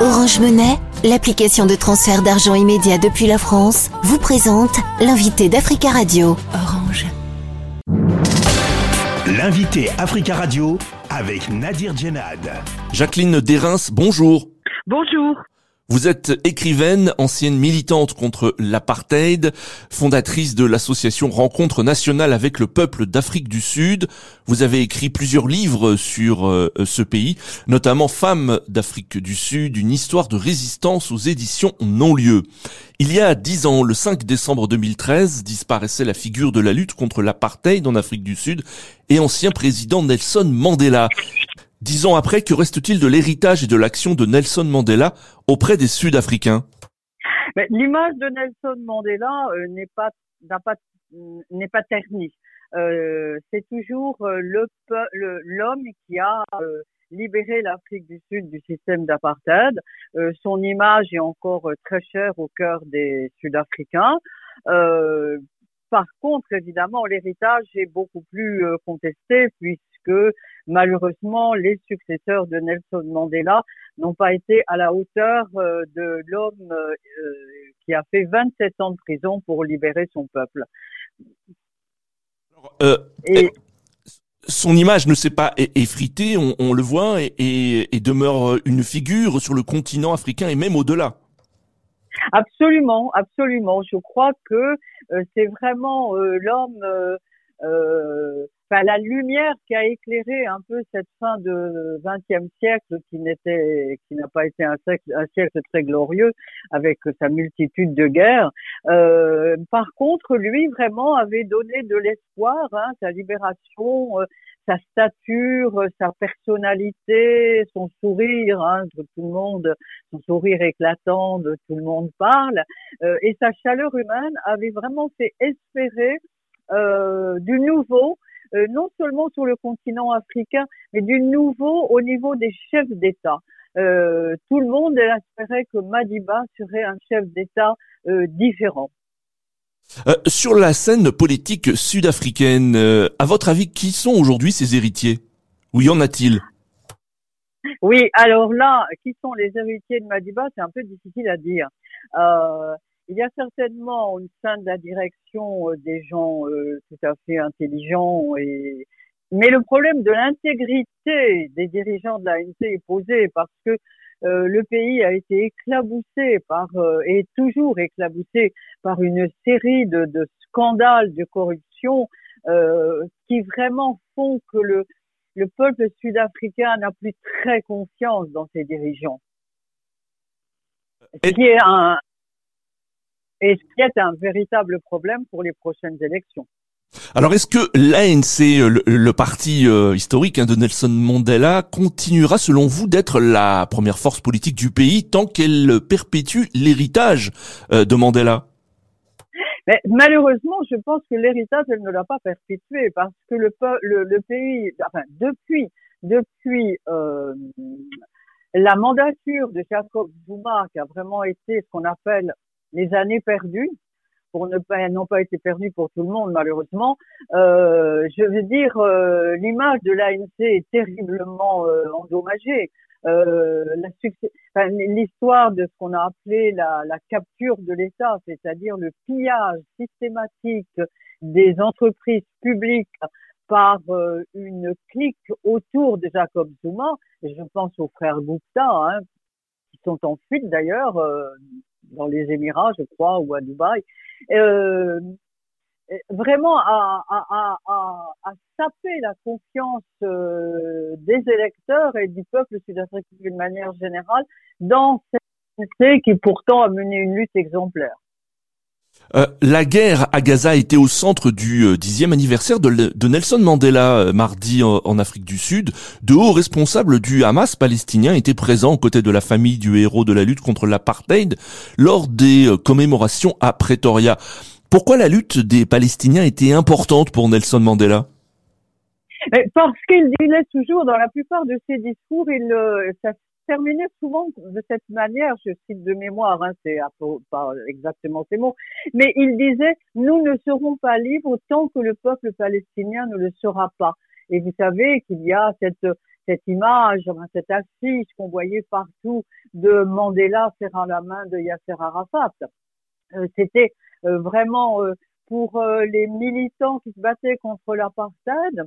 Orange Monnaie, l'application de transfert d'argent immédiat depuis la France, vous présente l'invité d'Africa Radio. Orange. L'invité Africa Radio avec Nadir Djenad. Jacqueline Derins, bonjour. Bonjour. Vous êtes écrivaine, ancienne militante contre l'apartheid, fondatrice de l'association Rencontre nationale avec le peuple d'Afrique du Sud. Vous avez écrit plusieurs livres sur euh, ce pays, notamment Femmes d'Afrique du Sud, une histoire de résistance aux éditions non-lieu. Il y a dix ans, le 5 décembre 2013, disparaissait la figure de la lutte contre l'apartheid en Afrique du Sud et ancien président Nelson Mandela. Dix ans après, que reste-t-il de l'héritage et de l'action de Nelson Mandela auprès des Sud-Africains? L'image de Nelson Mandela euh, n'est pas pas ternie. Euh, c'est toujours euh, l'homme qui a libéré l'Afrique du Sud du système d'apartheid. son image est encore très chère au cœur des Sud-Africains. Par contre, évidemment, l'héritage est beaucoup plus contesté puisque que malheureusement les successeurs de Nelson Mandela n'ont pas été à la hauteur euh, de l'homme euh, qui a fait 27 ans de prison pour libérer son peuple. Euh, et, son image ne s'est pas effritée, on, le voit, et, demeure une figure sur le continent africain et même au-delà. Absolument, absolument. Je crois que c'est vraiment l'homme enfin, la lumière qui a éclairé un peu cette fin de XXe siècle qui n'était, qui n'a pas été un siècle, un siècle très glorieux avec sa multitude de guerres. Euh, par contre, lui vraiment avait donné de l'espoir, hein, sa libération, euh, sa stature, sa personnalité, son sourire, hein, tout le monde, son sourire éclatant de tout le monde parle, euh, et sa chaleur humaine avait vraiment fait espérer euh, du nouveau euh, non seulement sur le continent africain, mais du nouveau au niveau des chefs d'État. Euh, tout le monde espérait que Madiba serait un chef d'État euh, sur la scène politique sud-africaine, à votre avis, qui sont aujourd'hui ses héritiers? Ou y en a-t-il? Oui, alors là, qui sont les héritiers de Madiba C'est un peu difficile à dire. Il y a certainement au sein de la direction euh, des gens euh, tout à fait intelligents mais le problème de l'intégrité des dirigeants de l'ANC est posé parce que euh, le pays a été éclaboussé par et est toujours éclaboussé par une série de, de scandales de corruption qui vraiment font que le, le peuple sud-africain n'a plus très confiance dans ses dirigeants. Ce qui est un, et ce qui est un véritable problème pour les prochaines élections. Alors est-ce que l'ANC, le, parti euh, historique hein, de Nelson Mandela, continuera selon vous d'être la première force politique du pays tant qu'elle perpétue l'héritage euh, de Mandela? Mais malheureusement, je pense que l'héritage, elle ne l'a pas perpétué parce que le, le, le pays, enfin depuis, depuis euh, la mandature de Jacob Zuma, qui a vraiment été ce qu'on appelle les années perdues, pour ne pas n'ont pas été perdues pour tout le monde malheureusement. Euh, je veux dire, euh, l'image de l'ANC est terriblement euh, endommagée. Euh, l'histoire de ce qu'on a appelé la, la capture de l'État, c'est-à-dire le pillage systématique des entreprises publiques par euh, une clique autour de Jacob Zuma, et je pense aux frères Gupta, hein, qui sont en fuite d'ailleurs, dans les Émirats, je crois, ou à Dubaï, euh, vraiment à, à, à, à, saper la confiance euh, des électeurs et du peuple sud-africain d'une manière générale dans cette société qui pourtant a mené une lutte exemplaire. Euh, la guerre à Gaza était au centre du euh, dixième anniversaire de, Nelson Mandela euh, mardi en, Afrique du Sud. De hauts responsables du Hamas palestinien étaient présents aux côtés de la famille du héros de la lutte contre l'apartheid lors des commémorations à Pretoria. Pourquoi la lutte des Palestiniens était importante pour Nelson Mandela? Parce qu'il disait toujours dans la plupart de ses discours, il, ça terminait souvent de cette manière, je cite de mémoire, hein, c'est pas exactement ces mots, mais il disait nous ne serons pas libres tant que le peuple palestinien ne le sera pas. Et vous savez qu'il y a cette cette image, cette affiche qu'on voyait partout de Mandela serrant la main de Yasser Arafat. Euh, c'était euh, vraiment pour les militants qui se battaient contre l'apartheid,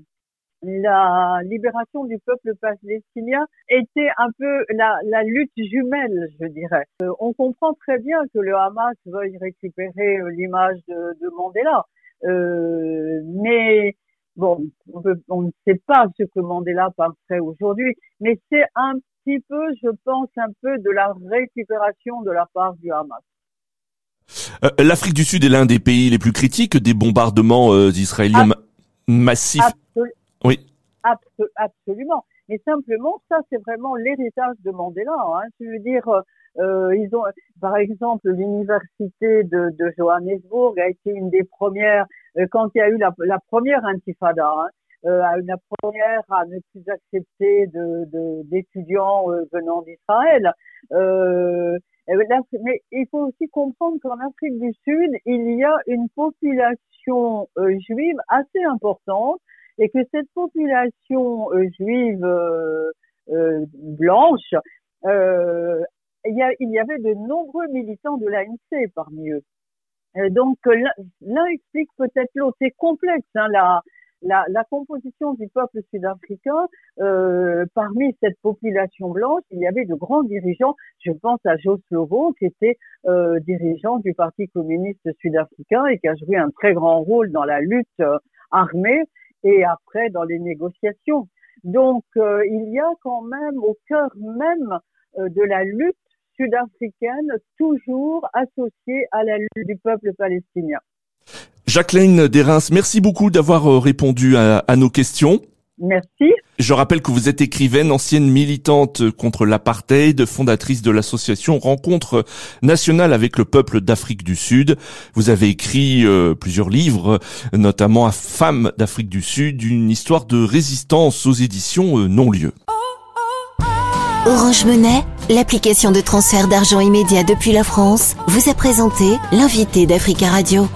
la libération du peuple palestinien était un peu la, la lutte jumelle, je dirais. on comprend très bien que le Hamas veuille récupérer l'image de, de, Mandela, euh, mais bon, on, ne sait pas ce que Mandela penserait aujourd'hui, mais c'est un petit peu, je pense, un peu de la récupération de la part du Hamas. Euh, L'Afrique du Sud est l'un des pays les plus critiques des bombardements euh, israéliens massifs. Oui. absolument. Mais simplement, ça, c'est vraiment l'héritage de Mandela. Hein. Je veux dire, euh, ils ont, par exemple, l'université de, Johannesburg a été une des premières euh, quand il y a eu la, première intifada. Hein, euh, la première à ne plus accepter d'étudiants euh, venant d'Israël. Euh, mais il faut aussi comprendre qu'en Afrique du Sud, il y a une population juive assez importante et que cette population juive blanche il y, a, avait de nombreux militants de l'ANC parmi eux. Euh, donc l'un explique peut-être l'autre. C'est complexe, hein, la, composition du peuple sud-africain. Euh, parmi cette population blanche, il y avait de grands dirigeants. Je pense à Jos Slovo, qui était euh, dirigeant du Parti communiste sud-africain et qui a joué un très grand rôle dans la lutte euh, armée et après dans les négociations. Donc euh, il y a quand même au cœur même de la lutte sud-africaine, toujours associée à la lutte du peuple palestinien. Jacqueline Derins, merci beaucoup d'avoir euh, répondu à, nos questions. Merci. Je rappelle que vous êtes écrivaine, ancienne militante contre l'apartheid, fondatrice de l'association Rencontre nationale avec le peuple d'Afrique du Sud. Vous avez écrit euh, plusieurs livres, notamment à Femmes d'Afrique du Sud, une histoire de résistance aux éditions euh, non-lieu. Orange Monnaie, l'application de transfert d'argent immédiat depuis la France, vous a présenté l'invité d'Africa Radio.